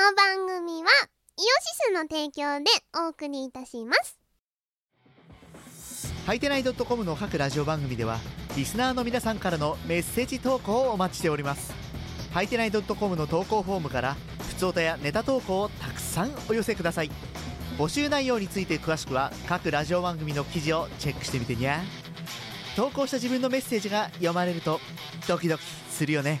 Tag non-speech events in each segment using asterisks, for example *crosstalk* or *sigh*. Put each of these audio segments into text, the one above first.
の番組はイオシスの提供でお送りいたします。はいてない .com の各ラジオ番組ではリスナーの皆さんからのメッセージ投稿をお待ちしております。はいてない .com の投稿フォームから普通歌やネタ投稿をたくさんお寄せください。募集内容について詳しくは各ラジオ番組の記事をチェックしてみてにゃ。投稿した自分のメッセージが読まれるとドキドキするよね。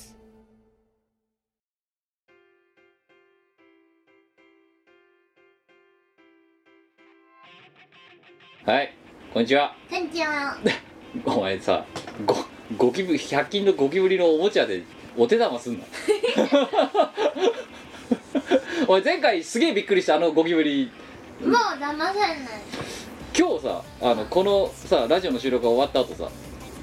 はいこんにちは。こんにちは。*laughs* お前さゴゴキブ100均のゴキブリのおもちゃでお手玉すんな *laughs* お前前回すげえびっくりしたあのゴキブリもう騙さない。今日さあのこのさラジオの収録が終わった後さ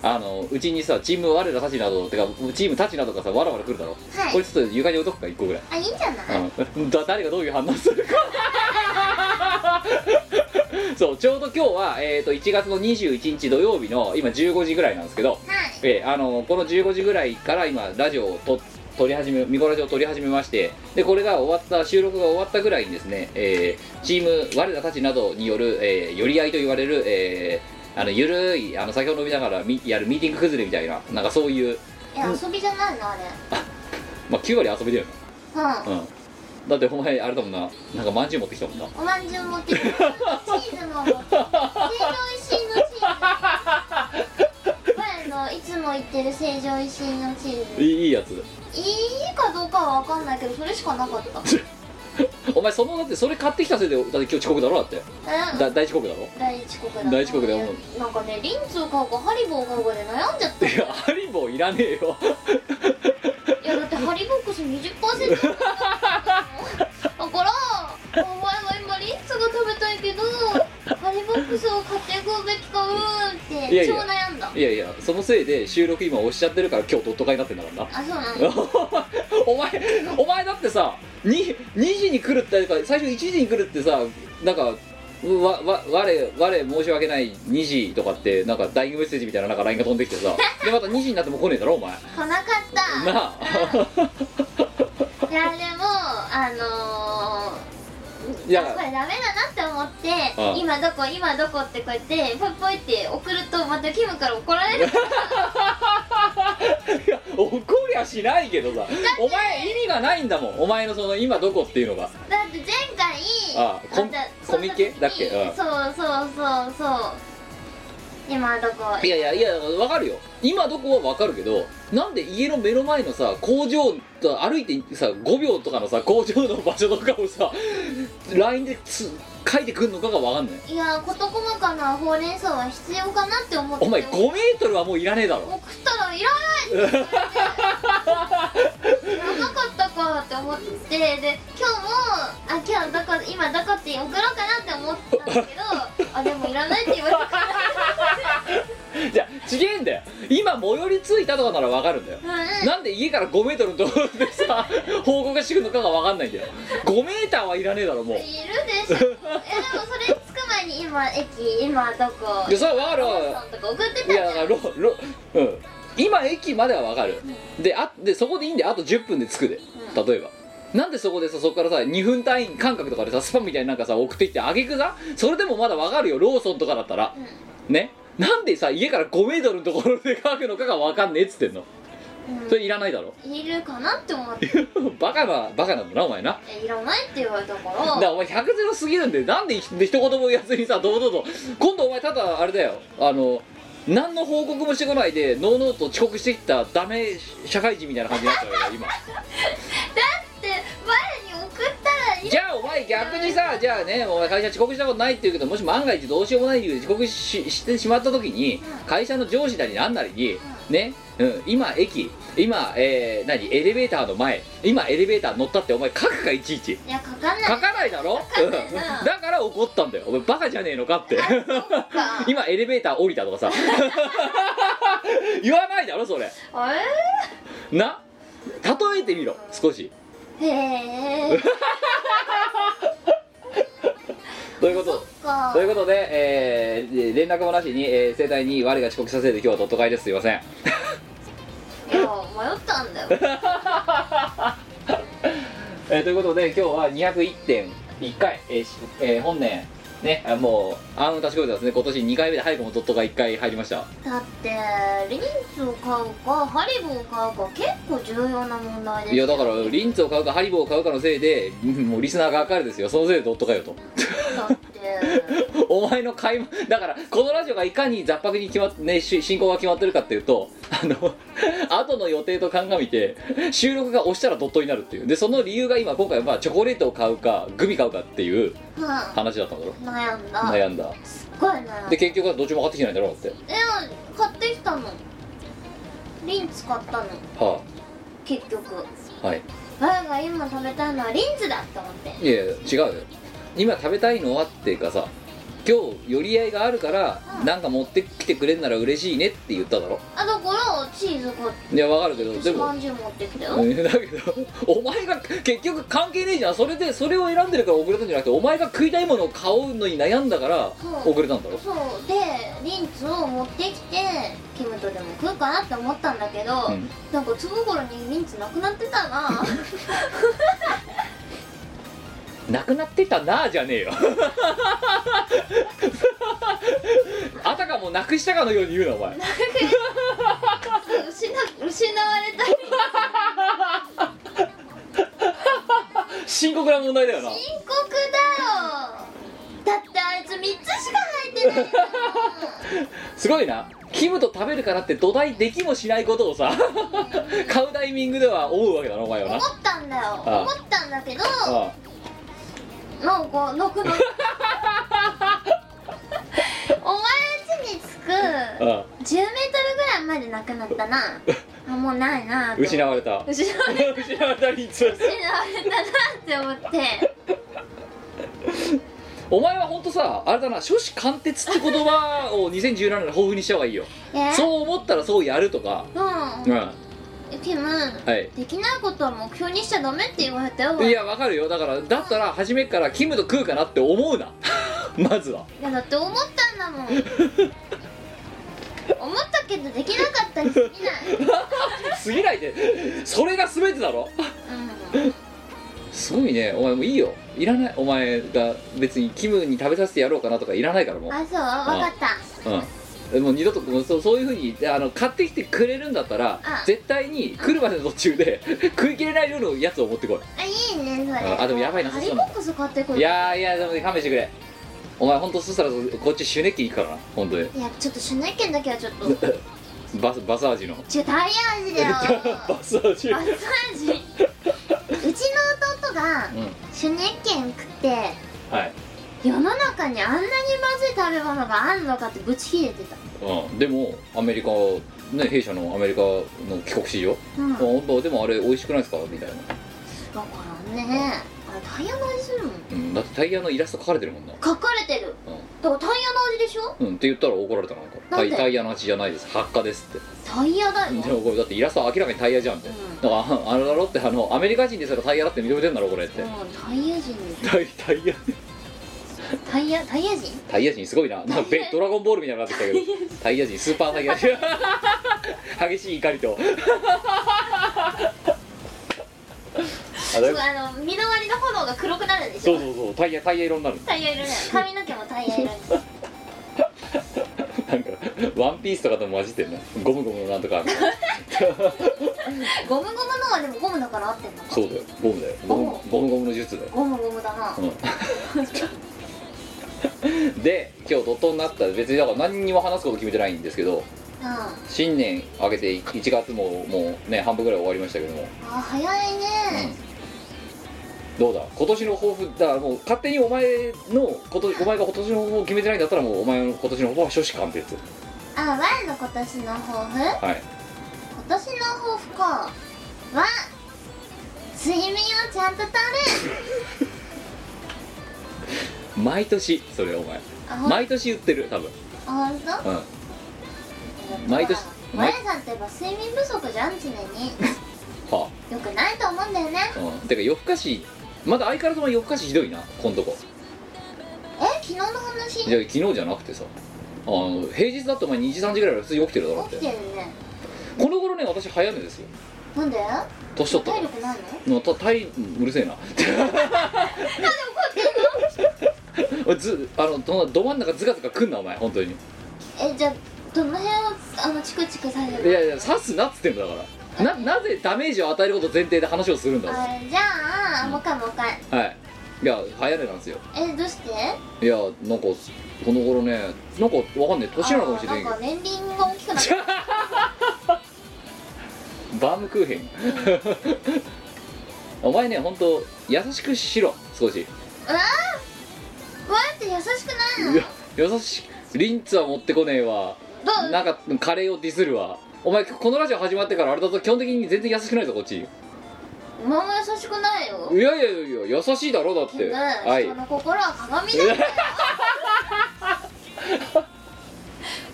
あのうちにさチーム我らたちなどてかチームたちなどがさわらわら来るだろ、はい。これちょっと床に置いとくか1個ぐらい。あいいんじゃない？うん。だ誰がどういう反応するか *laughs* *laughs* そうちょうど今日は、えー、と1月の21日土曜日の今15時ぐらいなんですけど、はい。えーあのこの15時ぐらいから今ラジオをと撮り始めミコラジオを撮り始めましてでこれが終わった収録が終わったぐらいにですね、えーチーム我らたちなどによる、えー寄り合いと言われる、えーあのゆるいあの酒を飲みながらみやるミーティング崩れみたいななんかそういう、いや遊びじゃないのあれ。まあ、9割遊びだようん。な、うん、だってお前あれだもんな。なんかまんじゅう持ってきたもんな。おまんじゅう持ってきてチーズも持ってきて成城石井のチーズ前のいつも言ってる成城石井のチーズ。いいいいやつ。いいかどうかは分かんないけどそれしかなかった *laughs* *laughs* お前そのだってそれ買ってきたせいでだって今日遅刻だろだって。うん。だ大遅刻だろ。第一国だ。第一国だよなんかねリンツを買うかハリボーを買うかで悩んじゃった。いやハリボーいらねえよ。いやだってハリボックス20%だからお前は今リンツが食べたいけどハリボックスを買っていくべきかうーんって。いやいや。超悩んだいやいやそのせいで収録今押しちゃってるから今日ドット会になってんだからな。あそうなの？*laughs* お前お前だってさ 2, 2時に来るってか最初1時に来るってさなんかわわ我我申し訳ない2時とかってなんかダイイングメッセージみたいななんか LINE が飛んできてさ。*laughs* でまた2時になっても来ねえだろお前。来なかった。なあ。*laughs* いやでもあのー、いやあこれダメだなって思って今どこ今どこってこうやってポイポイって送るとまたキムから怒られる。*laughs* いや怒りゃしないけどさ。お前意味がないんだもん。お前のその今どこっていうのが。だって前回ああココミケ？だっけ？うんそうそうそうそう。今どこ？いやいやいや分かるよ。今どこは分かるけどなんで家の目の前のさ工場と歩いてさ5秒とかのさ工場の場所とかをさ LINE でつ書いてくんのかが分かんない。いや事細かなほうれん草は必要かなって思ってお前5メートルはもういらねえだろ。送ったらいらないって言われて。いらなかったかって思って。で今日もあ今日どこ今どこって送ろうかなって思ったんだけどあでもいらないって言われたからじゃあちげえんだよ。今最寄り着いたとかなら分かるんだよ。うん。なんで家から5メートルのところでさ報告してくるのかが分かんないんだよ。5メーターはいらねえだろもう。いるでしょ。えでもそれ着く前に今駅今どこ？いやそれは分かるいやだからロロうん。今駅までは分かる、であでそこでいいんであと10分で着くで。例えば、なんでそこでさそこからさ2分単位間隔とかでさスパムみたいになんかさ送ってきてあげくさそれでもまだ分かるよローソンとかだったら、ね？なんでさ家から5メートルのところで書くのかが分かんねえっつってんの。うんそれいらないだろ。いるかなって思って。*laughs* バカなバカなんだなお前な。えいらないって言われたかだかららお前100ゼロすぎるんでなんで一言も言わずにさ堂々と今度お前ただあれだよ。あの何の報告もしてこないでノーノーと遅刻してきたダメ社会人みたいな感じになっちゃうよ今。って前に送ったらいい。じゃあお前逆にさじゃあねお前会社遅刻したことないって言うけどもし万が一どうしようもない理由で遅刻ししてしまった時にうん。会社の上司なりなんなりにね、うん、今駅。今、えー、何？エレベーターの前。今エレベーター乗ったってお前書くかいちいち。いや書かない。書かないだろ、うん、だから怒ったんだよ。お前バカじゃねえのかって。今エレベーター降りたとかさ。言わないだろそれ。あな？例えてみろ少し。れへえ *laughs* ということ。か。ということで、えー連絡もなしに、えー盛大に我が遅刻させて今日はドット会ですすいません。いや迷ったんだよ。*laughs* えーということで今日は201.1回、えーしえー本年ねあもうあの立ち込めてますね。今年2回目で早くもドットが1回入りました。だってリンツを買うかハリボーを買うか結構重要な問題ですいやだからリンツを買うかハリボーを買うかのせいでうんもうリスナーが赤るですよ。そのせいでドットかよと。だ *laughs* お前の買い物だからこのラジオがいかに雑白に決まっ、ね、し進行が決まってるかっていうとあの *laughs* 後の予定と鑑みて収録が押したらドットになるっていう。でその理由が今今回はまあチョコレートを買うかグミ買うかっていううん。話だったんだろ？悩んだ。悩んだ。すっごい悩んだ。で結局はどっちも買ってきてないんだろだって。いや買ってきたの。リンツ買ったの。は結局。あはい。我が今食べたいのはリンツだって思って。いやいや違うよ今食べたいのはっていうかさ今日寄り合いがあるからうん。なんか持ってきてくれんなら嬉しいねって言っただろ。あだからチーズ買って。いやわかるけどでも。だけど *laughs* お前が結局関係ねえじゃん。それでそれを選んでるから遅れたんじゃなくてお前が食いたいものを買うのに悩んだからそう。遅れたんだろ？そう。でリンツを持ってきてキムとでも食うかなって思ったんだけど、うん。なんかその頃にリンツなくなってたな *laughs* なくなってたなあじゃねえよ。*laughs* あたかもなくしたかのように言うなお前。失失われた。リン深刻な問題だよな。深刻だよ。だってあいつ3つしか入ってないすごいな。キムと食べるからって土台できもしないことをさ買うタイミングでは思うわけだなお前はな。思ったんだよ。ああ。思ったんだけどあなんかなくなお前ん家に着く10メートルぐらいまでなくなったなあもうないな失われた失われ失われたリンツ失われたなって思ってお前は本当さあれだな初子貫徹って言葉を2017年豊富にした方がいいよそう思ったらそうやるとかうんうんんキム、はいできないことは目標にしちゃダメって言われたよい。やわかるよ。だからだったら初めっからキムと食うかなって思うな。*laughs* まずは。いやだって思ったんだもん。*laughs* 思ったけどできなかったに過ぎない。*laughs* 過ぎないでそれが全てだろ。うん。すごいねお前もういいよ。いらない。お前が別にキムに食べさせてやろうかなとかいらないからもう。あそう。わかった。うんもう二度ともうそうそういうふうにあの買ってきてくれるんだったらあ。絶対に来るまでの途中で *laughs* 食い切れない量のやつを持ってこい。あいいねそれ。あでもやばいなハリボックス買ってくるいやーいやでもね勘弁してくれ。お前本当そしたらこっちシュネッキ行くからな本当に。いやちょっとシュネッケンだけはちょっと。*laughs* バスバス味の。タイヤ味だよ。*laughs* バス味マッサージ。うちの弟がうん。シュネッケン食ってはい、世の中にあんなにまずい食べ物があんのかってブチ切れてた。うん、でもアメリカね弊社のアメリカの帰国子女うん。だか本当？でもあれ美味しくないですか？みたいな、らねあれタイヤの味するもん。うん、だってタイヤのイラスト描かれてるもんな。書かれてる。だからタイヤの味でしょ？うん、って言ったら怒られたなんかなんで？タイタイヤの味じゃないです。発火ですって。タイヤだよ。でもこれだってイラストは明らかにタイヤじゃんって、うん。だからああれだろってあのアメリカ人ですらタイヤだって認めてんだろこれって、うんタイヤ人ですタイタイヤタイヤタイヤ人？タイヤ人すごいな。なんかベドラゴンボールみたいになってきたけど。*laughs* タイヤ人スーパータイヤ人激しい怒りと。*laughs* あの身の回りの炎が黒くなるんでしょ？そうそうそう。タイヤタイヤ色になる。タイヤ色ね髪の毛もタイヤ色にな *laughs* んかワンピースとかとも混じってんなゴムゴムのなんとかゴムゴムのはでもゴムだから合ってんのかそうだよ。ゴムだよ。ゴム。ゴムゴムの術だよ。ゴムゴムだな。うん *laughs* で今日ドットになった別にだから何にも話すこと決めてないんですけどうん。あ新年明けて1月ももうね半分ぐらい終わりましたけども、早いね。どうだ？今年の抱負だからもう勝手にお前のことお前が今年の抱負を決めてないんだったらもうお前の今年の抱負は初子貫徹あ我の今年の抱負？今はい。年の抱負か。は睡眠をちゃんととる *laughs* 毎年それお前。毎年言ってる多分。あほんと？うん。毎年マヤさんってやっぱ睡眠不足じゃん常に。*laughs* はよくないと思うんだよね。あ、うん、てか夜更かしまだ相変わらずお前夜更かしひどいなこんとこ。え昨日の話？いや昨日じゃなくてさ。あの平日だとお前2時3時ぐらいは普通に起きてるだろっ起きててるね。この頃ね私早めですよ。なんで？年取ったか体力ないの？らのた体うるせえな。*laughs* おいずあのどど真ん中ズカズカくんなお前本当に。えじゃあどの辺をあのチクチクさせるいやいや刺すなっつってんだから。ななぜダメージを与えること前提で話をするんだろあじゃあもう一回もう一回。はい。いや早寝なんですよ。えどうして？いやなんかこの頃ねなんかわかんない。年なのかもしれないけあなんか年輪が大きくなってどバームクーヘン。*laughs* お前ね本当優しくしろ少し。うわって優しくないの？いや優しい。リンツは持ってこねえわ。どう？なんかカレーをディスるわ。お前このラジオ始まってからあれだと基本的に全然優しくないぞこっち。いお前も優しくないよ。やいやいやいや優しいだろだって。はい。人の心は鏡なんだよ。*laughs*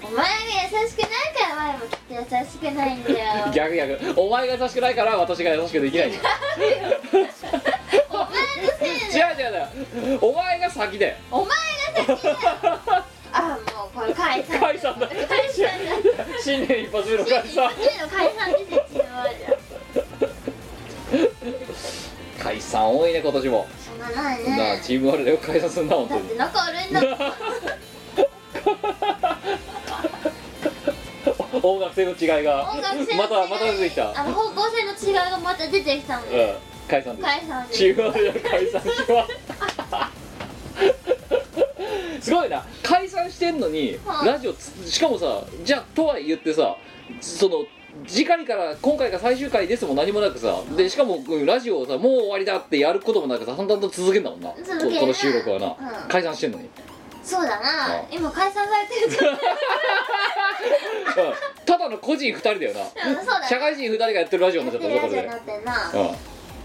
お前が優しくないから前もきっと優しくないんだよ。*laughs* 逆逆。お前が優しくないから私が優しくできない。違うお前のせいで違う違う。お前が先だよ。お前が先だよ。あもうこれ解散。解散だ。解散だ新年一発目の解散。次の解散で解散多いね今年も。しょうがないなあねチームワールドよく解散すんな本当に。だって仲悪いんだもん。*laughs* 音楽性の違いが。またまた出てきた。あの方向性の違いがまた出てきたのうん。で解散です。解散でチームワールド解散しますすごいな。解散してんのにはい。ラジオつしかもさじゃあとは言ってさその次回から今回が最終回ですも何もなくさでしかもうんラジオをさもう終わりだってやることもなくさ淡々と続けんだもんな。こ続ける。ねこの収録はな、うん。解散してんのに、そうだあな今解散されてる。*laughs* ただの個人2人だよな。社会人2人がやってるラジオになっちゃったぞこれで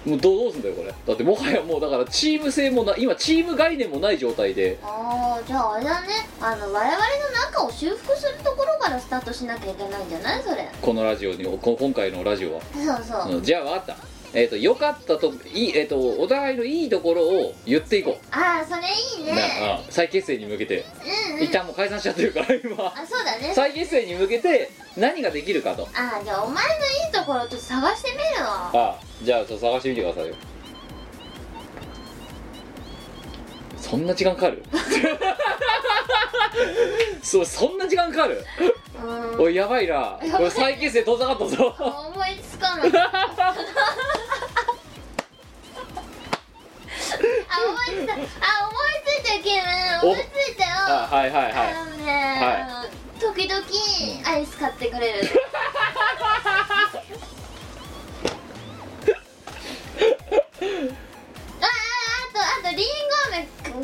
もうどうどうすんだよこれ。だってもはやもうだからチーム性もな今チーム概念もない状態で。ああじゃああれだね。あの我々の仲を修復するところからスタートしなきゃいけないんじゃない？それ。このラジオにこ今回のラジオは、そうそう、うんじゃあ分かったえっ、と良かったといいえっ、とお互いのいいところを言っていこああそれいいう、ね。なうん再結成に向けて、うんうん。一旦もう解散しちゃってるから *laughs* 今。あそうだね。再結成に向けて何ができるかと。ああじゃあお前のいいところちょっと探してみるわ。あじゃあちょっと探してみてくださいよそんな時間かかる *laughs* そうそんな時間かかる？おいやばいな。これ再結成遠ざかったぞ。思いつかない。*laughs* あ思いついた。あ思いついたけど思いついたよ。あはいはいはい。あのね、はい。時々アイス買ってくれるあとあとリン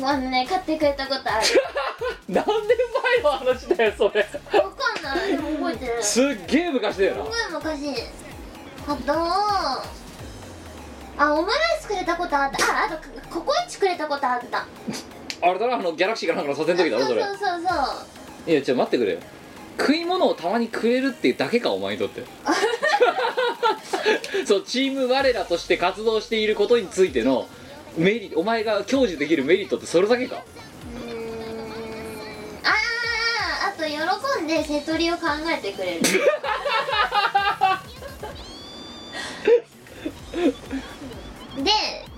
ゴ飴をね買ってくれたことある。*laughs* 何年前の話だよそれ。わかんない。でも覚えてる。すすっげえ昔だよな。ごい昔あとあオムライスくれたことあった。ああとココイチくれたことあった。あれだなあのギャラクシーかなんかの撮影の時だろそれそうそうそう。そういやちょっと待ってくれよ。食い物をたまにくれるっていうだけかお前にとって。*laughs* そうチーム我らとして活動していることについてのメリお前が享受できるメリットってそれだけか？うーん。あああと喜んで瀬戸りを考えてくれる。で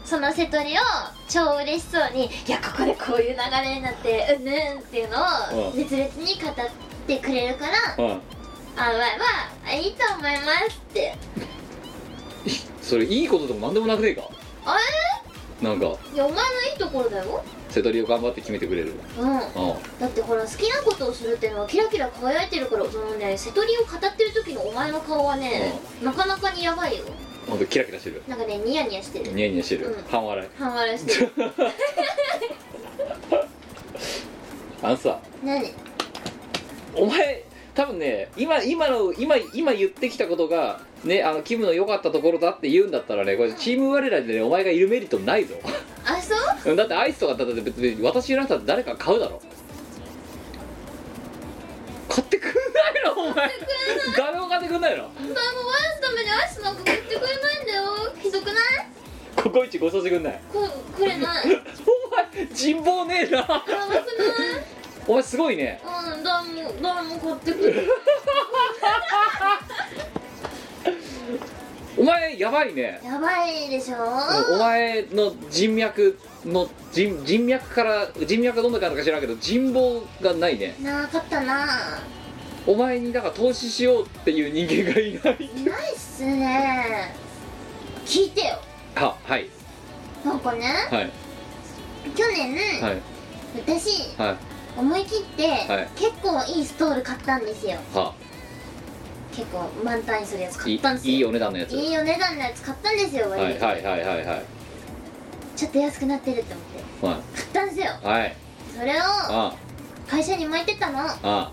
その瀬戸りを超嬉しそうに「いやここでこういう流れになってうんぬん」っていうのをうん熱烈に語ってくれるから「うん。あまあまあいいと思います」って。*laughs* それいいことでも何でもなくねえか？あなんかれいやお前のいいところだよ。瀬戸りを頑張って決めてくれる。うん。うん。だってほら好きなことをするっていうのはキラキラ輝いてるからそのね瀬戸りを語ってる時のお前の顔はね、なかなかにやばいよ。ほんとキラキラしてる。なんかねニヤニヤしてる。ニヤニヤしてる、うん。半笑い。半笑いしてる。*laughs* あのさ何？お前多分ね今今の今今言ってきたことがねあのキムの良かったところだって言うんだったらねこれチーム我らでねお前がいるメリットないぞ。あそう？うんだってアイスとかだって別に私じゃなくたって誰か買うだろ。買ってくんないの？お前。誰も買ってくんないの？誰もワイスためにアイスなんか買ってくれないんだよ。ひどくない？ココイチご馳走してくんない？こくれない。*laughs* お前人望ねえな。やばくない？お前すごいね。うん誰も誰も買ってくれない *laughs* お前やばいね。やばいでしょ？お前の人脈の人人脈から人脈がどんな感じか知らんけど人望がないね。なかったな。お前にだから投資しようっていう人間がいない。いないっすね。聞いてよ。ははい。なんかねはい。去年、はい。私はい。思い切って、はい。結構いいストール買ったんですよ。は結構満タンにするやついい買ったんですよ。いいお値段のやつ。いいお値段のやつ買ったんですよ割と、はいはいはいはいはい。ちょっと安くなってるって思って。はい。買ったんですよ。はい。それをあ会社に巻いてったの。あ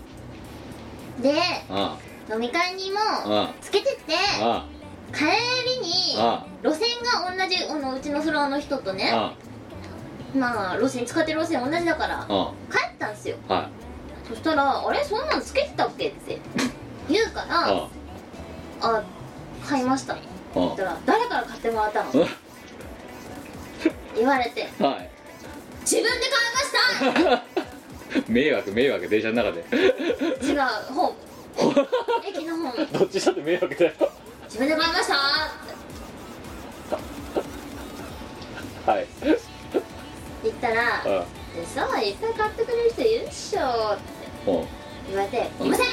であ飲み会にもあつけてってあ帰りにあ路線が同じあのうちのフロアの人とねあまあ路線使ってる路線同じだからあ帰ったんですよ。はそしたら「あれ？そんなのつけてたっけ?」って言うからいあ「あ買いました」って言ったら「誰から買ってもらったの?」言われて。はい「自分で買いました! *laughs* 迷惑迷惑電車の中で」違うホーム駅のホームどっちだって迷惑だよ。自分で買いました。ってはい。言ったら「あでさいっぱい買ってくれる人いるっしょ」って。うん言われて「いません!」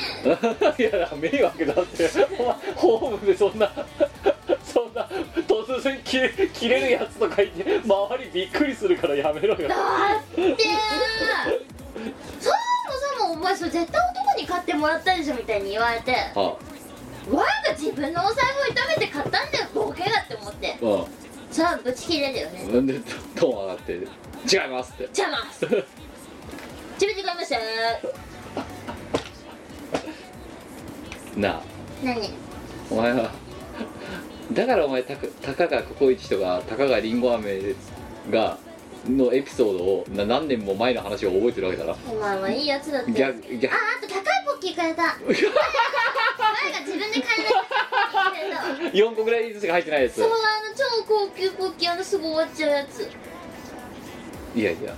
い。*laughs* や迷惑だって。お前ホームでそんな *laughs* そんな突然切れ切れるやつとか言って周りびっくりするからやめろよ。だって *laughs* そもそもお前それ絶対男に買ってもらったでしょみたいに言われては我が自分のお財布を痛めて買ったんだよボケがって思って。あ。うんそれはブチ切れるよね。なんでトーン上がって「違います」って。邪魔自分で買いましたなあ。何？お前は。だからお前たかたかがココイチとかたかがりんご飴がのエピソードをな何年も前の話を覚えてるわけだなお前はいいやつだって。あ逆逆あと高いポッキー買えた。*laughs* 前が自分で買えないポッキー買えた。わ4個ぐらいずつしか入ってないやつ。そうあの超高級ポッキーあのすぐ終わっちゃうやつ。いやいや。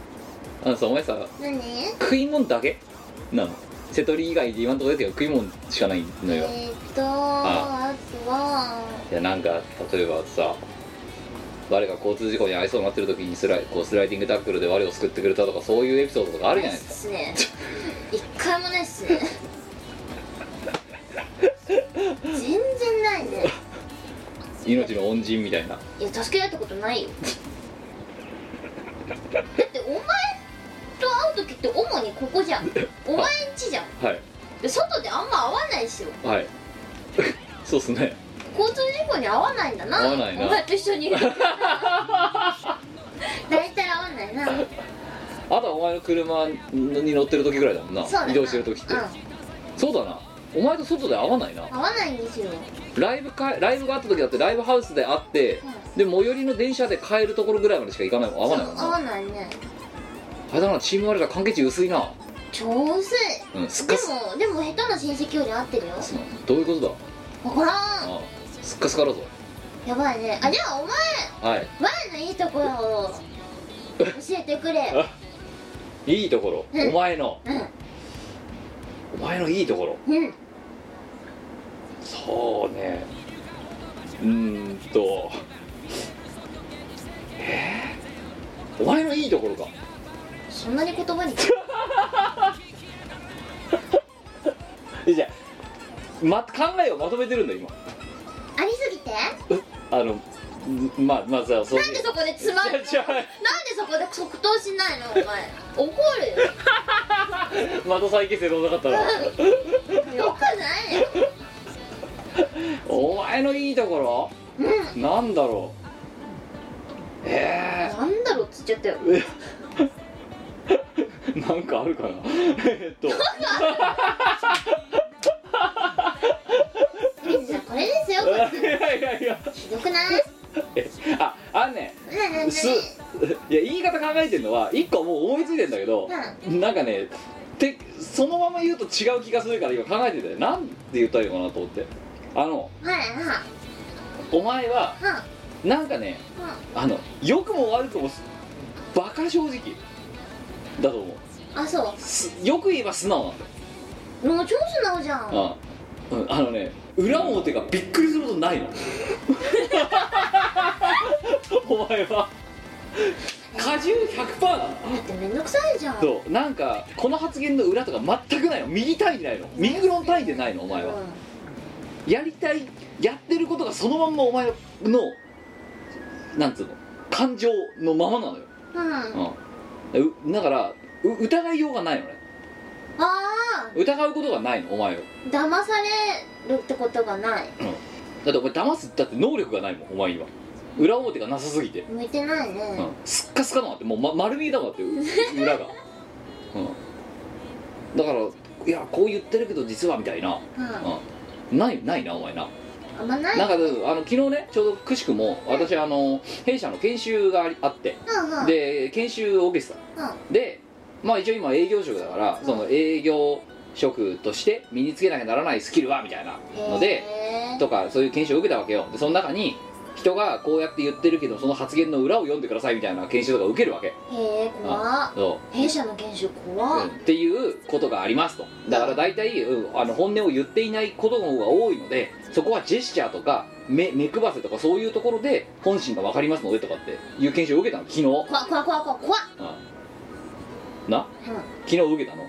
あのさお前さ何？食い物だけ？なの瀬戸り以外で今のところ出てる食い物しかないのよ。えーっとあとは。いやなんか例えばさ我が交通事故に遭いそうになってる時にスライこうスライディングタックルで我を救ってくれたとかそういうエピソードとかあるじゃないですか。ないっすね。一回もないっすね。全然ないね。命の恩人みたいな。いや助けられたことないよ。だってお前と会う時って主にここじゃん。お前んちじゃん。はい。で外であんま会わないっすよはい。*laughs* そうっすね。交通事故に遭わないんだな。合わないな。お前と一緒に。*laughs* 大体合わないな。あとはお前の車に乗ってる時ぐらいだもんな。移動してる時って、うん。そうだな。お前と外で会わないな。合わないんですよライブかライブがあった時だってライブハウスで会って、で最寄りの電車で帰るところぐらいまでしか行かないもん。会わないもんそう合なわないねあれだなチーム我ら関係値薄いな。超薄いうんすかす。もでも下手な親戚より合ってるよ。すどういうことだ？分からん。ああすっかすかだぞ。やばいね。あじゃあお前はい。前のいいところを教えてくれ。いいところ、うん。お前の？うん。お前のいいところ？うん。そうね。うーんと。え？ー、お前のいいところかそんなに言葉に。えじゃあ、ま、考えをまとめてるんだ今。ありすぎて？あのんまあまそうなんでそこでつまるの？なんでそこで即答しないの？お前。怒るよ。*laughs* また再結成どうなかったら *laughs* よくないよ。*laughs* お前のいいところ？うん。なんだろう？えなんだろうっつっちゃったよ。えなんかあるかな？*laughs* えっと。これですよ。いやいやいや。ひどくない？えああんねすいや言い方考えてるのは一個もう思いついてんだけど、なんかねてそのまま言うと違う気がするから今考えてたよなんて言ったらいいのかなと思って。あのはいはい。お前ははなんかねあの良くも悪くもバカ正直。だと思うあそすよく言えば素直もう超素直じゃん。あうんあのね裏表がびっくりすることないの。*laughs* お前は。果汁100%なのだ。ってめんどくさいじゃん。そうなんかこの発言の裏とか全くないの。右単位でないの。右グロン単位でないのお前は、やりたいやってることがそのまんまお前のなんつうの感情のままなのよ、うん、うん、うだからう疑いようがないのね。あ疑うことがないのお前を、あ騙されるってことがない。うん、だってお前騙すだって能力がないもんお前には。裏表がなさすぎて、向いてないね、うん、すっかすかだもんって。もう、ま、丸見えだもんだってう裏が、うん、だからいやこう言ってるけど実はみたいな、うん。うん、ないないなお前な。あんまない。なんかあの昨日ねちょうどくしくも私あの弊社の研修がありあって。うんうん。で研修を受けてた。うん。でまあ一応今営業職だからその営業職として身につけなきゃならないスキルはみたいなのでとかそういう研修を受けたわけよ。でその中に人がこうやって言ってるけどその発言の裏を読んでくださいみたいな研修とか受けるわけ。へえ怖っ。そ弊社の研修う、怖っ。うん。っていうことがありますと。だから大体、うん、あの本音を言っていないことの方が多いのでそこはジェスチャーとか目目配せとかそういうところで本心が分かりますのでとかっていう研修を受けたの昨日、怖っ怖っ怖っ怖っ怖っ。うん、な？昨日受けたの？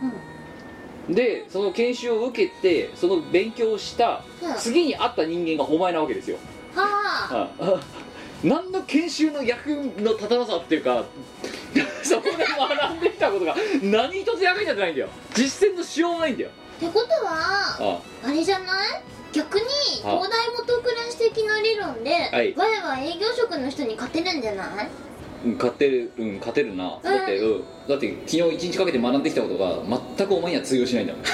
でその研修を受けてその勉強をしたうん次に会った人間がお前なわけですよ、はあ。うん、*laughs* 何の研修の役の立たなさっていうか *laughs* そこで学んできたことが何一つ役に立ってないんだよ。実践のしようもないんだよ。ってことはああれじゃない？逆にあ東大元暮らし的な理論ではい。我は営業職の人に勝てるんじゃない？うん勝てるうん勝てるな、だってうん。だって昨日一日かけて学んできたことが全くお前には通用しないんだもん。うん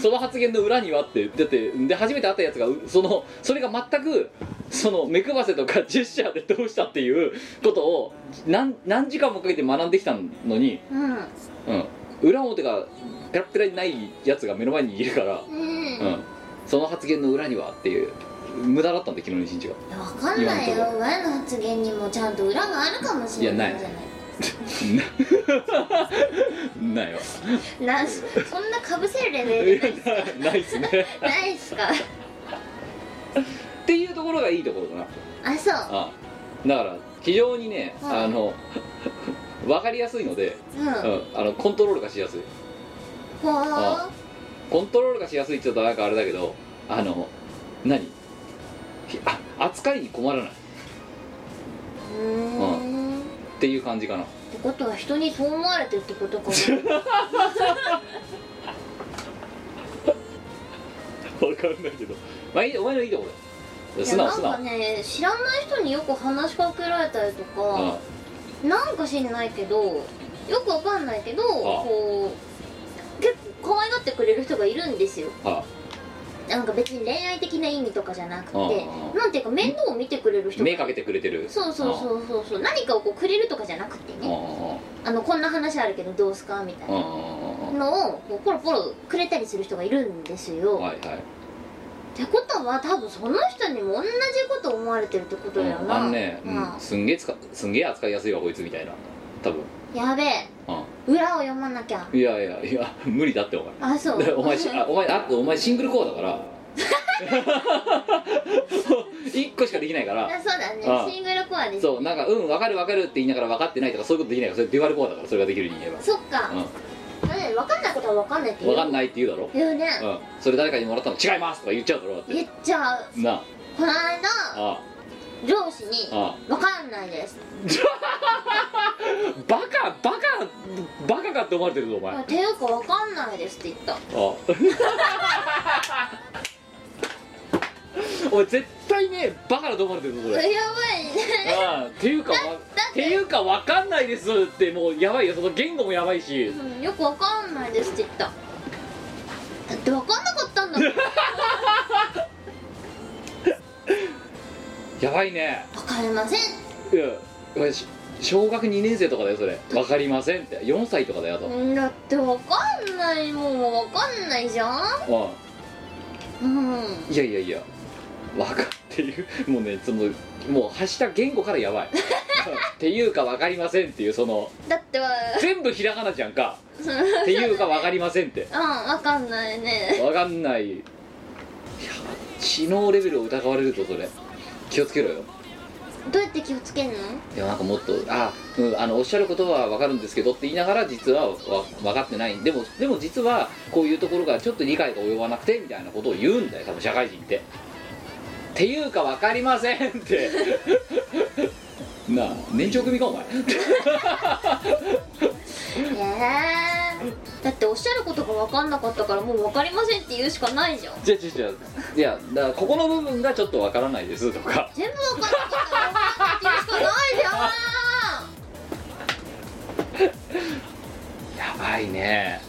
その発言の裏にはってだってで初めて会ったやつがうそのそれが全くその目配せとかジェスチャーでどうしたっていうことを何何時間もかけて学んできたのに、うん。うん、裏表がペラッペラにないやつが目の前にいるから、うん、うん、その発言の裏にはっていう無駄だったんで昨日の一日が。わかんないよ。今の発言にもちゃんと裏があるかもしれないじゃない。ない。よなそんなかぶせるレベルないっすね。ないっすか？っていうところがいいところだな。あそう。あだから非常にね、はいあの分かりやすいので、うん。うん、あのコントロールがしやすい。ほあ。コントロールがしやすいって言うとなんかあれだけどあの何？扱いに困らない。っうーんていう感じかな。ってことは人にそう思われてるってことか分 *laughs* かんないけど。まあいいお前のいいところ。だよ素いやなんか直素直。ね知らない人によく話しかけられたりとあかなんか知んないけどよくわかんないけどこう結構可愛がってくれる人がいるんですよ。あなんか別に恋愛的な意味とかじゃなくてあなんていうか面倒を見てくれる人が目かけてくれてる。そうそうそうそうそう何かをこうくれるとかじゃなくてあねああのこんな話あるけどどうすかみたいなのをこうポロポロくれたりする人がいるんですよ、はいはい。ってことは多分その人にも同じこと思われてるってことだようん。な、あのね、うん。まあすんげえすんげえ扱いやすいわこいつみたいな。多分。やべえ。う裏を読まなきゃ。んいやいやいや無理だってお前。あそう。でお前しあお前あお前シングルコアだから。*laughs* 一個しかできないから。あそうだね。ああ。シングルコアですそうなんかうん分かる分かるって言いながら分かってないとかそういうことできないからそれデュアルコアだからそれができる人間は。そっか、うん。分かんないことは分かんないって言う。分かんないって言うだろ？言うね、うん。それ誰かにもらったの？違いますとか言っちゃうだろだって。言っちゃう。なあ。この間あ上司にああ「分かんないです。*laughs* バカバカバカかって思われてるぞお」前。あていうか分かんないですって言った。*laughs* お前絶対ねバカだと思われてるぞそやばれいね。ああっていうかわって。いうかわかんないですってもうやばいよ。その言語もやばいし。うんよく分かんないですって言った。だって分かんなかったんだもん *laughs* やばいね。分かりません。いや小学2年生とかだよそれ。わかりませんって。4歳とかだよあと、だってわかんないもんわかんないじゃん。うん。いやいやいや。わかっていうもうねそのもう発した言語からやばい。っていうかわかりませんっていうそのだっては全部ひらがなじゃんか。っていうかわかりませんって。うんわかんないね。わかんない。いや知能レベルを疑われるとそれ気をつけろよ。どうやって気をつけんの？いやなんかもっとあ、うん、あのおっしゃることは分かるんですけどって言いながら実はわ分かってない。でもでも実はこういうところがちょっと理解が及ばなくてみたいなことを言うんだよ多分社会人って。っていうか分かりませんってなあ年長組かお前。*laughs* ええだっておっしゃることが分かんなかったからもう分かりませんって言うしかないじゃん。じゃじゃじゃいやだからここの部分がちょっと分からないですとか。全部分かんなかったら分かんないって言うしかないじゃん。やばいね、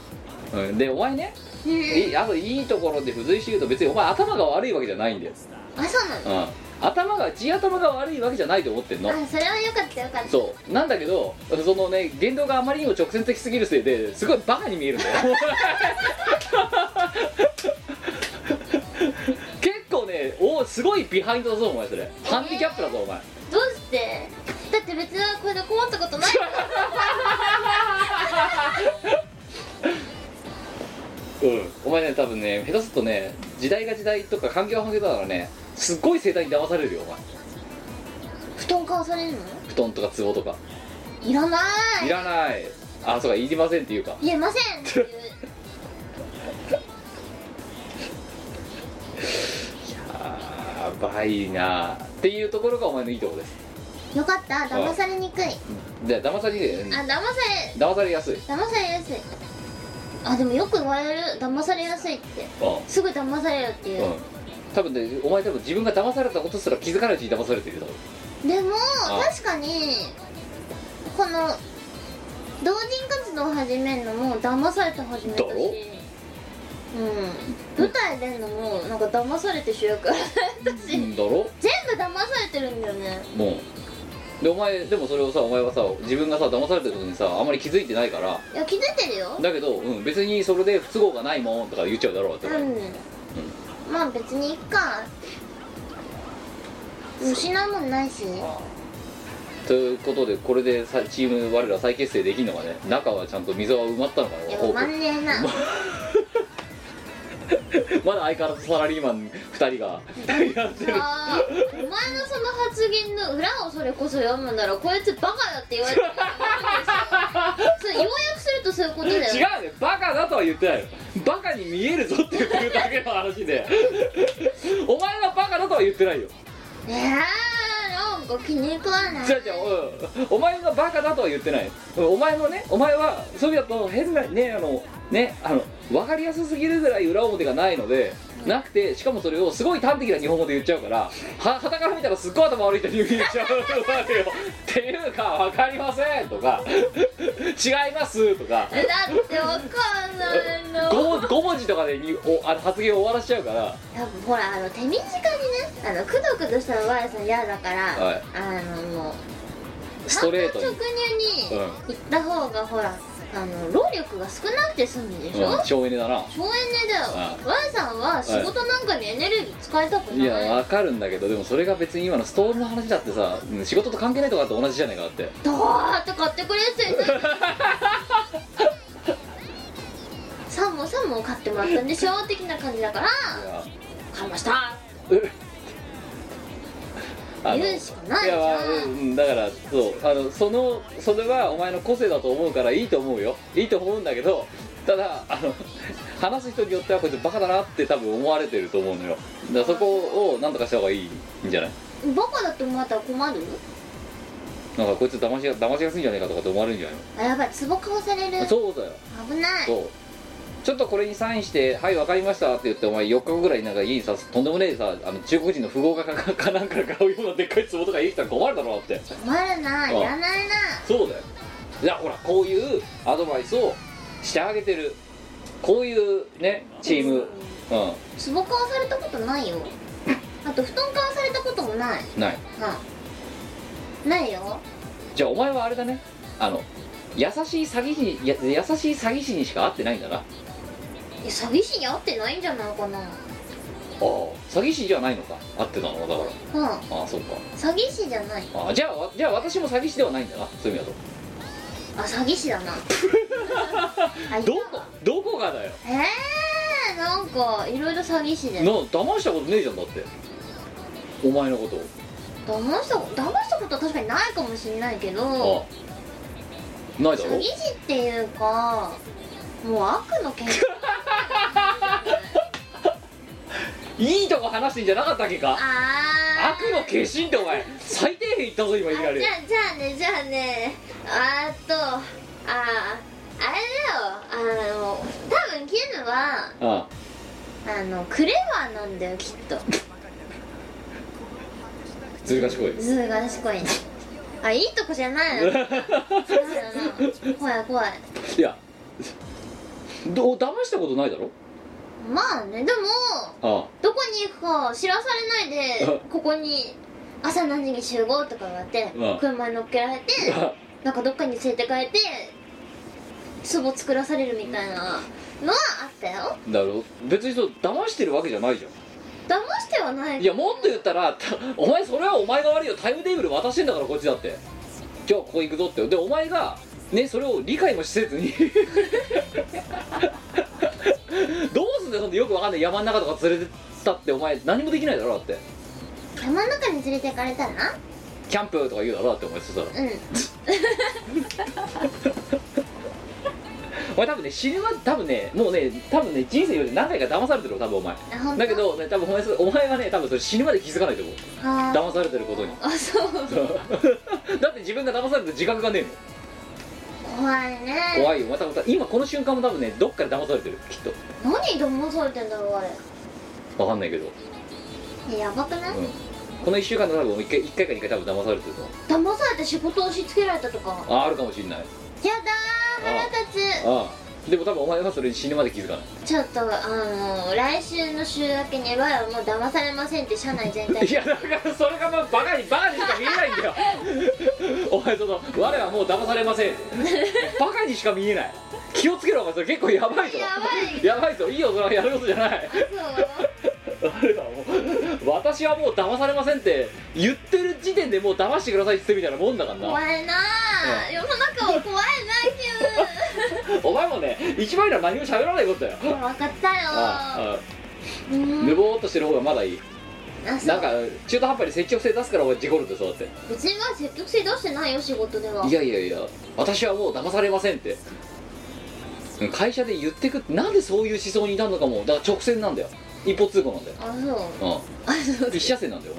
うん、でお前ね。うん。いあといいところで付随して言うと別にお前頭が悪いわけじゃないんだよ、あそうなの？うん、頭が地頭が悪いわけじゃないと思ってんの。あそれはよかったよかった。そう。なんだけどそのね言動があまりにも直線的すぎるせいですごいバカに見えるんだよ。*laughs* 結構ねおすごいビハインドだぞお前それ。ハンディキャップだぞお前。どうして？だって別にこれで困ったことない。うん。お前ね多分ね下手するとね時代が時代とか環境が環境だからねすっごい生態に騙されるよお前。布団買わされるの？布団とか壺とか。いらない。いらない。あそうかいりませんっていうか。言えませんっていう。やばいな。っていうところがお前のいいところです。よかった。騙されにくい。で騙されねあ騙され騙されやすい。騙されやすい。あでもよく言われる。騙されやすいって。うすぐ騙されるっていん、うん。う、、多分ねお前多分自分が騙されたことすら気づかないうちに騙されてるよ多分。でもあ確かにこの同人活動を始めるのも騙されて始めたし。だろ？うん。舞台出るのもなんか騙されて主役やられたし、うんだろ？全部騙されてるんだよね。もう。でお前でもそれをさお前はさ自分がさ騙されてることにさあんまり気づいてないから。いや気づいてるよ。だけど、うん、別にそれで不都合がないもんとか言っちゃうだろうって、うん、まあ別にいっか。失うもんないし。ということでこれでさチーム我ら再結成できんのかね。中はちゃんと溝は埋まったのかいやな埋まんねえな *laughs* まだ相変わらずサラリーマン2人が。2人やってる。あーお前のその発言の裏をそれこそ読むならこいつバカだって言われてるよ。*laughs* それ要約するとそういうことだよ違うねバカだとは言ってないよ。バカに見えるぞって言ってるだけの話で。お前はバカだとは言ってないよ。えー、なんか気に食わない？違う違う、うん、お前がバカだとは言ってない。うんお前のねお前はそういう意味だと変なねあのねあの分かりやすすぎるぐらい裏表がないのでなくてしかもそれをすごい端的な日本語で言っちゃうからははたから見たらすっごい頭悪い人に言っちゃうわけよっ *laughs* ていうか分かりませんとか *laughs* 違いますとか。えだってわかんないの。5, 5文字とかでにおあの発言を終わらせちゃうから。多分ほらあの手短にねあのくどくどしたおばあさん嫌だから、はい。あのもうストレートに。直入に言った方がほらあの労力が少なくて済むでしょ、うん省エネだな。省エネだよ。あ Y さんは仕事なんかにエネルギー使いたくない。いやわかるんだけどでもそれが別に今のストールの話だってさうん仕事と関係ないとかと同じじゃないかだって。どうやって買ってくれって言ってサンもサンも買ってもらったんでしょ？的な感じだから。い買いました言うしかないいや、まあじゃん。うん、だからそうあのそのそれはお前の個性だと思うからいいと思うよ。いいと思うんだけどただあの *laughs* 話す人によってはこいつバカだなって多分思われてると思うのよ。だからそこを何とかした方がいいんじゃない？バカだって思われたら困る？なんかこいつ騙しが騙しやすいんじゃないかとかって思われるんじゃないあやばい。壺買わされる。のそうだよ。危ない。そうちょっとこれにサインして「はい分かりました」って言ってお前4日後ぐらいなんか家にさとんでもねえさあの中国人の富豪がかかかなんかが買うようなでっかい壺とか家来たら困るだろうって。困るなうんいらないなそうだよ。いやほらこういうアドバイスをしてあげてる。こういうねチーム。う壺買わされたことないよ。あと布団買わされたこともない。んない。なないよ。じゃあお前はあれだね。あの優しい詐欺師にや優しい詐欺師にしか会ってないんだなや詐欺師に会ってないんじゃないかな。あ詐欺師じゃないのか。会ってたのはだかうん。らああそうか。詐欺師じゃない。あじゃあわじゃあ私も詐欺師ではないんだなそういう意味あ詐欺師だな。*laughs* あだとどこどこがだよ。えー、なんかいろいろ詐欺師で。な騙したことねえじゃんだって。お前のこと騙した騙したことは確かにないかもしれないけど。ああ。ないだろ。詐欺師っていうかもう悪の結果いいとこ話してんじゃなかったっけか？あ悪の化身ってお前最低限言ったぞ今いきなり。あじゃあじゃあねじゃあね。あーっとあーあれだよ。あの多分キムはああ。のクレバーなんだよきっと。あずる賢い。ずる賢いね。あいいとこじゃないの。*laughs* そうだな怖い怖い。いやどう騙したことないだろ？まあねでもあどこに行くか知らされないであここに朝何時に集合とか言われてあ車に乗っけられてあなんかどっかに連れて帰って壺作らされるみたいなのはあったよ。だろ別にそう騙してるわけじゃないじゃん。騙してはない。いやもっと言ったらたお前それはお前が悪いよ。タイムテーブル渡してんだからこっちだって。じゃあここ行くぞって。でお前がねそれを理解もせずに。*laughs* どうすんだよそんなよくわかんない山の中とか連れてったってお前何もできないだろだって。山の中に連れて行かれたら？なキャンプとか言うだろだってお前そしたら。うん。お前多分ね死ぬまで多分ねもうね多分ね人生で何回か騙されてるよ多分お前。あ本当だけど、ね、多分お前それお前はね多分それ死ぬまで気づかないと思う。騙されてることに。あそう。*laughs* だって自分が騙されてる自覚がねえもん怖いね。怖いよ。またまた今この瞬間も多分ねどっかで騙されてる。きっと。何騙されてんだろうあれ。わかんないけど、いややばくない、うん、この1週間で多分1回一回か2回多分騙されてると騙されて仕事を押し付けられたとか。ああるかもしんない。やだー腹立つ。ああでも多分お前はそれ死ぬまで気づかない。ちょっとあの来週の週明けに我はもう騙されませんって社内全体 *laughs* いやだからそれがもうバカにバカにしか見えないんだよ。お前その我はもう騙されません。バカにしか見えない。気をつけろお前それ結構やばいぞ。やばい。やばいぞ。いいよそれはやることじゃない *laughs* 私はもう騙されませんって言ってる時点でもう騙してくださいって言ってみたいなもんだからな。怖いなあ、うん世の中は怖いお前もね一番いいのは何も喋らないことだよ。分かったよああうん。ぬぼーっとしてる方がまだいい。なんか中途半端に積極性出すからお前事故るんだよそうだって。別には積極性出してないよ仕事では。いやいやいや私はもう騙されませんって。うん会社で言ってくなんでそういう思想に至るのかも。だから直線なんだよ一方通行なんだよ。あそう。うあそう。ん一車線なんだよ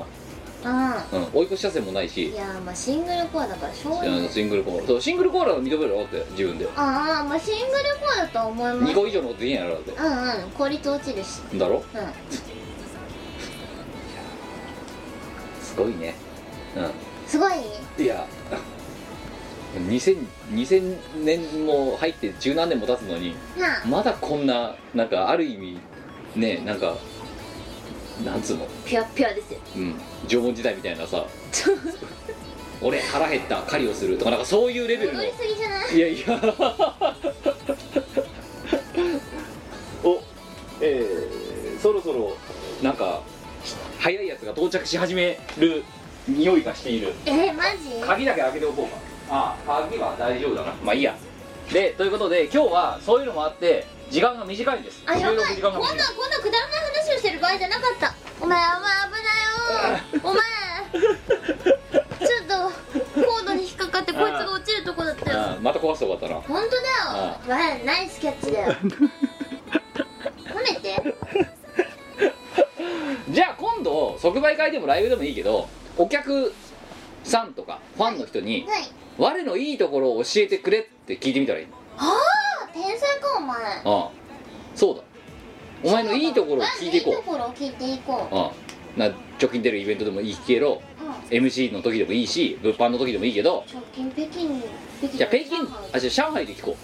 あお前。うん。追い越し車線もないいしやまあシングルコアだからしょうがない。うんシングルコーラそうシングルコーラは認めるよだって自分で。ああまあシングルコアだとは思います。2個以上のことできないやろだって。うんうん効率落ちるし。だろ？うん。すごいね。すごい？うんいや2000 2000年も入って十何年も経つのにまだこんななんかある意味ねなんかなんつうの？ピュアピュアですよ。うん。縄文時代みたいなさ。俺腹減った狩りをするとかなんかそういうレベルの。戻りすぎじゃない？いやいや。おえー、そろそろ。なんか早いやつが到着し始める匂いがしている。えー、マジ？鍵だけ開けておこうか。ああ鍵は大丈夫だな。まあいいや。でということで今日はそういうのもあって時間が短いんです。あやばい。こんなこんないくだらない話をしてる場合じゃなかった。お前お前危ないよ。お前。*laughs* ちょっとコードに引っかかってこいつが落ちるとこだったよ。また壊すとこだったな。本当だよ。あわいナイスキャッチだよ。*laughs* 褒めて。じゃあ今度即売会でもライブでもいいけどお客さんとかファンの人にはい。我のいいところを教えてくれって聞いてみたらいいの。ああ？天才かお前。ああ。そうだ。お前のいいところを聞いていこいいところを聞いていこう。ああ。な直近出るイベントでもいいけどう、うん、MC の時でもいいし物販の時でもいいけど直近北京北京。じゃあ北京あじゃあ上海で聞こ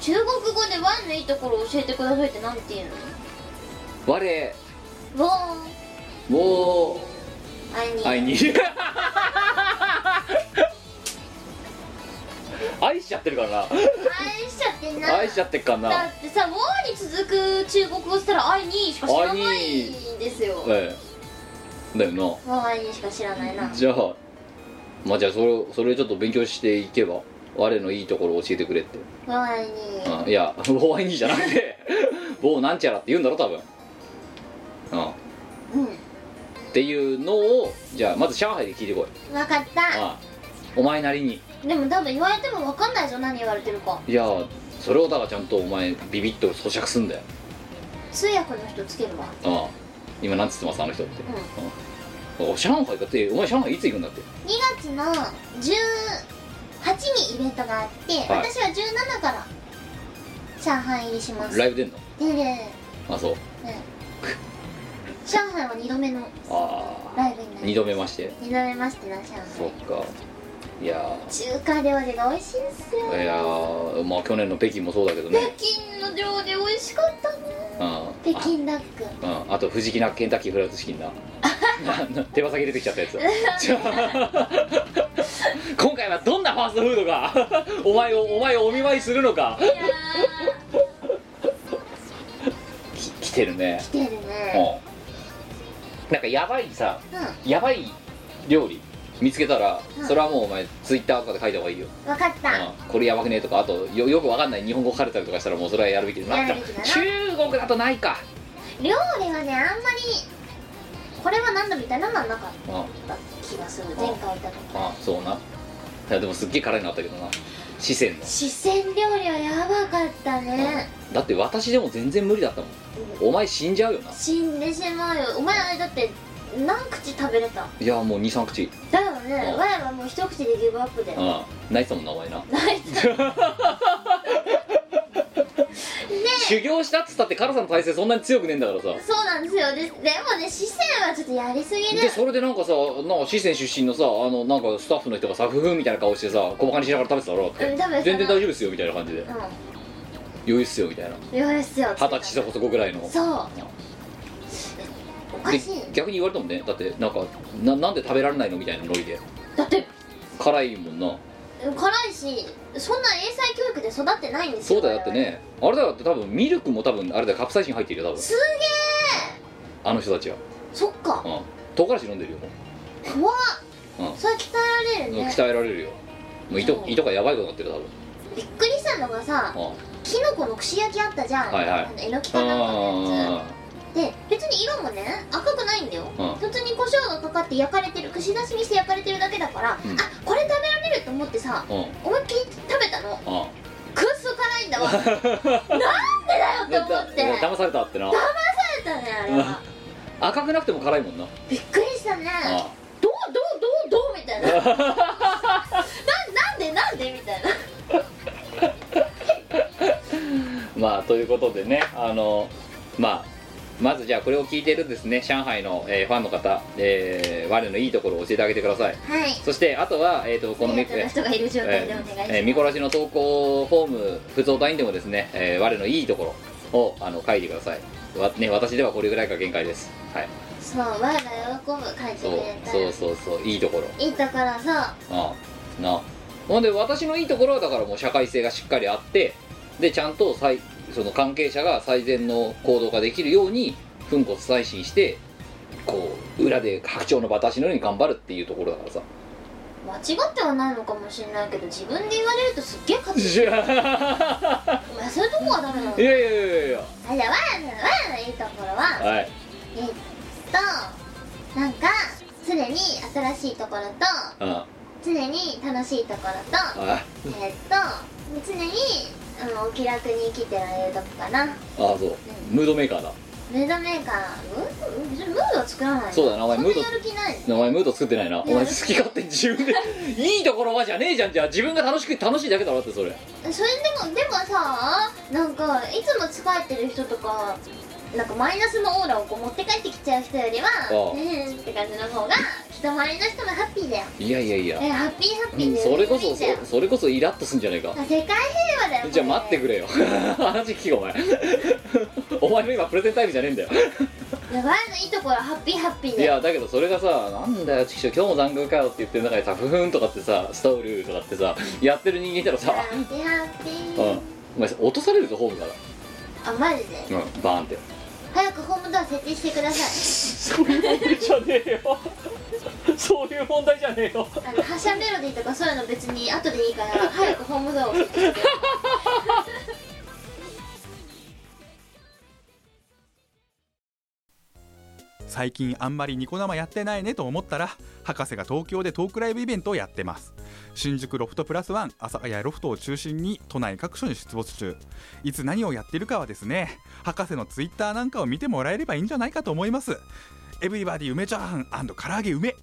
中国語でワンのいいところを教えてくださいってなんて言うう我の？ウォーンも会いに。う会いに *laughs* 愛しちゃってるから。な愛しちゃってんな。愛しちゃってっからだなってさ「ウォー」に続く中国語っつったら「愛に」しか知らないんですよ。ええ。だよな。もう愛にしか知らないな。じゃあまあじゃあそれそれちょっと勉強していけば我のいいところを教えてくれって、もう愛に。うん、いや某愛にじゃなくて *laughs* 某なんちゃらって言うんだろ多分。うん。っうんていうのをじゃあまず上海で聞いてこい。分かった。ああ。お前なりにでも多分言われても分かんないぞ何言われてるか。いやそれをだからちゃんとお前ビビッと咀嚼すんだよ。通訳の人つけるわ。ああ。今なんつってますあの人って。うん。うん、あ上海かってお前上海いつ行くんだって。2月の18にイベントがあって、はい。私は17から上海入りします。ライブ出んの？でねあそう。ね上海は2度目のああ。ライブになる二度目まして。2度目ましてな上そっ海かいや。中華料理が美味しいんですよ。ーいやーまあ去年の北京もそうだけど北ね京の料理美味しかったねうん。北京ダック。あうん。あと藤木なケンタッキーフライドチキンなな *laughs* 手羽先出てきちゃったやつ。*laughs* 今回はどんなファーストフードがお前をお前をお見舞いするのか。いやき来てるね。ー来てるね。うん。なんかやばいさうん。やばい料理見つけたら、うん。それはもうお前ツイッターとかで書いた方がいいよ、分かった。うん、これやばくねえとかあとよよくわかんない日本語書かれたりとかしたらもうそれはやるべきだやるべきだな。中国だとないか。料理はねあんまりこれは何だみたいなのはなかっうん。た気がする。前回行った時。あそうな。いやでもすっげえ辛いのあったけどな。四川の。四川料理はやばかったね。だって私でも全然無理だったもん。お前死んじゃうよな。死んでしまうよ。お前あれだって何口食べれた？いやもう23口。だよね。うん。我はもう一口でギブアップで。うん。泣いてたもんなお前な。泣いてた修行したっつったって辛さの体勢そんなに強くねえんだからさ。そうなんですよ。ででもね四川はちょっとやりすぎで。でそれでなんかさなんか四川出身のさあのなんかスタッフの人がさふふんみたいな顔してさ小バカにしながら食べてたろって、うん全然大丈夫ですよみたいな感じで。う余裕っすよみたいな。ん言われっすよ。二十歳そこそこぐらいの。そうで逆に言われたもんね。だってなんかななんで食べられないのみたいなノリで。だって。辛いもんな。辛いしそんな英才教育で育ってないんですよそうだよだってね。あれだよだって多分ミルクも多分あれだよカプサイシン入ってるよ多分。すげあの人たちは。えそっか。うん。唐辛子飲んでるよも怖っ。うん。それ鍛えられう、るね。鍛えられるよ。もう糸う。ん糸がやばいことになってる多分。びっくりしたのがさうん。キノコの串焼きあったじゃん、はいはい。あのえのきかなんかのやあつで別に色もね赤くないんだよ、うん。普通に胡椒がかかって焼かれてる串出しにして焼かれてるだけだから、うん。あこれ食べられると思ってさうん。うん思いっきり食べたの。うん。くっそ辛いんだわ。*laughs* なんでだよって思って。だ騙されたってな。食べたねあれは。赤くなくても辛いもんな。びっくりしたね。あどうどうどうどうみたいな。ななんでなんでみたいな。*laughs* まあということでねあのまあまずじゃあこれを聞いてるですね上海の、えーファンの方、えー我のいいところを教えてあげてください。はい。そしてあとは、えー、とこのみありがとうな人がいる状態でお願いします、えーミコラジの投稿フォーム普通隊員でもですね、えー我のいいところをあの書いてください。わ、ね、私ではこれぐらいが限界です。はい。そう我が喜ぶ書いてそうくれた。そうそうそういいところ。いいところさああなほんで私のいいところはだからもう社会性がしっかりあってでちゃんと最その関係者が最善の行動ができるように粉骨再進してこう裏で白鳥の私のように頑張るっていうところだからさ。間違ってはないのかもしれないけど自分で言われるとすっげえ勝つお前そういうとこはダメなの。いやいやいやいや。あじゃあ我の我のいいところははいえっとなんか常に新しいところとあ常に楽しいところとあえっと常にあのお気楽に生きてられるとこかな。あそう。ムードメーカーだ。ムードメーカームード別にムードは作らないよそうだなお前ムードそんなやる気ないお前ムード作ってないな。お前好き勝手に自分で *laughs* いいところはじゃねえじゃん。じゃあ自分が楽しく楽しいだけだろってそれ。それでもでもさなんかいつも疲れてる人とかなんかマイナスのオーラをこう持って帰ってきちゃう人よりはああ。ねえって感じの方が人周りの人もハッピーだよ。いやいやいや。えハッピーハッピうんーでそれこそそそれこそイラッとすんじゃねえか。世界平和だよじゃあ待ってくれれよ。話聞けお前。*laughs* お前の今プレゼンタイムじゃねえんだよ。やばいのいいところハッピーハッピーでいやだけどそれがさなんだよちくしょう今日も残業かよって言ってる中でさふふんとかってさストールとかってさやってる人間いたらさハッピーハッピうん。ーお前落とされるぞホームから。あマジで？うんバーンって早くホームドア設置してください。そういう問題じゃねえよ。そういう問題じゃねえよ。あの発車メロディーとかそういうの別に後でいいから早くホームドアを設置して最近あんまりニコ生やってないねと思ったら博士が東京でトークライブイベントをやってます。新宿ロフトプラスワン朝谷ロフトを中心に都内各所に出没中。いつ何をやってるかはですね博士のツイッターなんかを見てもらえればいいんじゃないかと思います。エブリバディ梅チャーハン唐揚げ梅。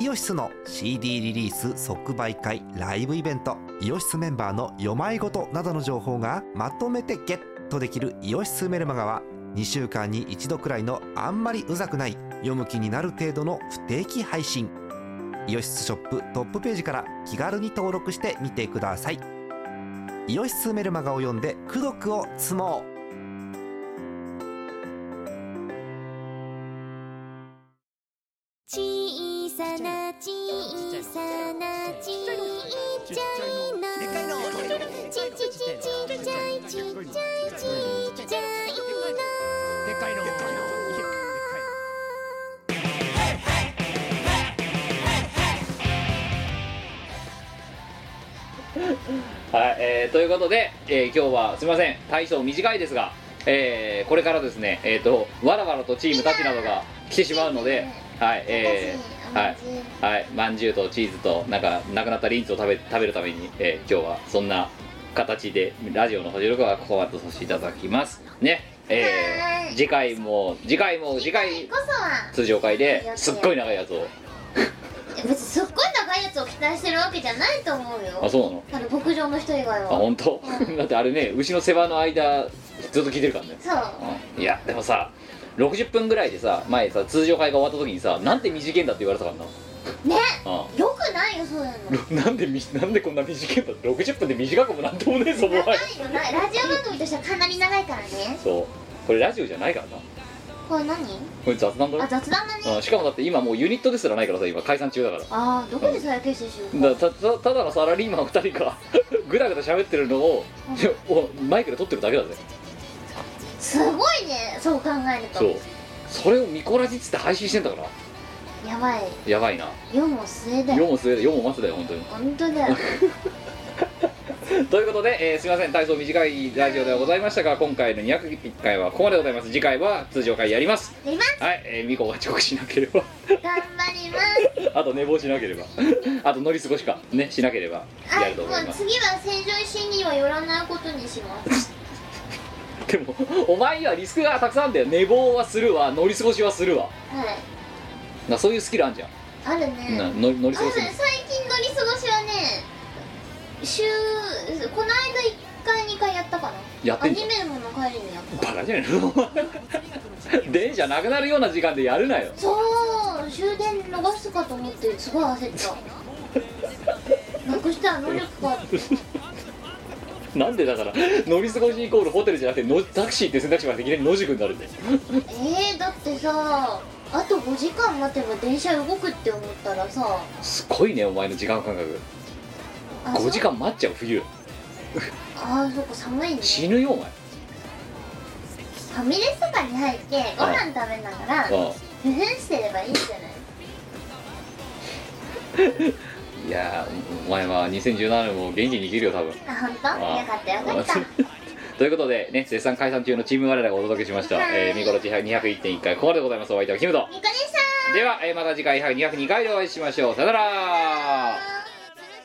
イオシスの CD リリース即売会ライブイベント。イオシスメンバーの読まいごとなどの情報がまとめてゲット。できるイオシスメルマガは2週間に1度くらいのあんまりうざくない読む気になる程度の不定期配信。イオシスショップトップページから気軽に登録してみてください。イオシスメルマガを読んで功徳を積もう。小さな小さなはい、えーということで、えー今日はすみません。大層短いですが、えーこれからですねえっ、とわらわらとチームたちなどが来てしまうのではいえーはいはいまんじゅうとチーズとなんかなくなったリンツを食べ食べるために、えー今日はそんな形でラジオの補充録はここまでとさせていただきます。ねえはい。ー次回も次回も次回通常回ですっごい長いやつを別にすっごい長いやつを期待してるわけじゃないと思うよ。あそうなの？あの牧場の人以外は。あ本当？*laughs* だってあれね牛の世話の間ずっと聞いてるからね。そう。うん。いやでもさ60分ぐらいでさ前さ通常会が終わった時にさなんて短いんだって言われたからな。ね？うよくないよそういうの。ん *laughs* なんでみなんでこんな短いんだって？60分で短くもなんともねえぞも長はいよな。ラジオ番組としてはかなり長いからね。そう。これラジオじゃないからなこれ何？これ雑談だろ？あ雑談だね。うんしかもだって今もうユニットですらないからさ今解散中だから。あーどこで再結成しようか。だたたただのサラリーマン2人がぐだぐだ喋ってるのをおマイクで撮ってるだけだぜ。すごいねそう考えると。そう。それをミコラジっつって配信してんだから。やばい。やばいな。世も末だよ。世も末だ世も末だよ本当に。本当だよ *laughs* *laughs* ということで、えーすみません。体操短いラジオではございましたが今回の201回はここまででございます。次回は通常回やります。やります。はい、えー、ミコが遅刻しなければ。頑張ります。*laughs* あと寝坊しなければ。あと乗り過ごしかねしなければあやると思います。次は成城石井には寄らないことにします。*laughs* でもお前にはリスクがたくさんだよ。寝坊はするわ。乗り過ごしはするわ。はい。なそういうスキルあんじゃん、あるね。な乗り乗り過ごすある最近乗り過ごしはね週この間1回2回やったかな？アやってんじゃん。ニメルモの帰りにやった。バカじゃねえの。電車なくなるような時間でやるなよ。そう。終電逃すかと思ってすごい焦った。*laughs* なくしたら能力か。なんでだから乗り過ごしイコールホテルじゃなくてのタクシーって選択肢がいきなり野宿になるんだよ。えー、だってさあと5時間待てば電車動くって思ったらさ。すごいねお前の時間感覚。あ5時間待っちゃう冬。ああそっか寒いね。死ぬよお前。ファミレスとかに入ってご飯食べながらあふふんしてればいいんじゃない？*laughs* いやーおお前は2017年も元気に生きるよ多分。あ本当？あよかったよかった。*laughs* ということでね絶賛解散中のチーム我らがお届けしました、はい。えー、ミコロチ201.1回ここまででございますお相手はキムトニコでした。では、えーまた次回202回でお会いしましょう。さよなら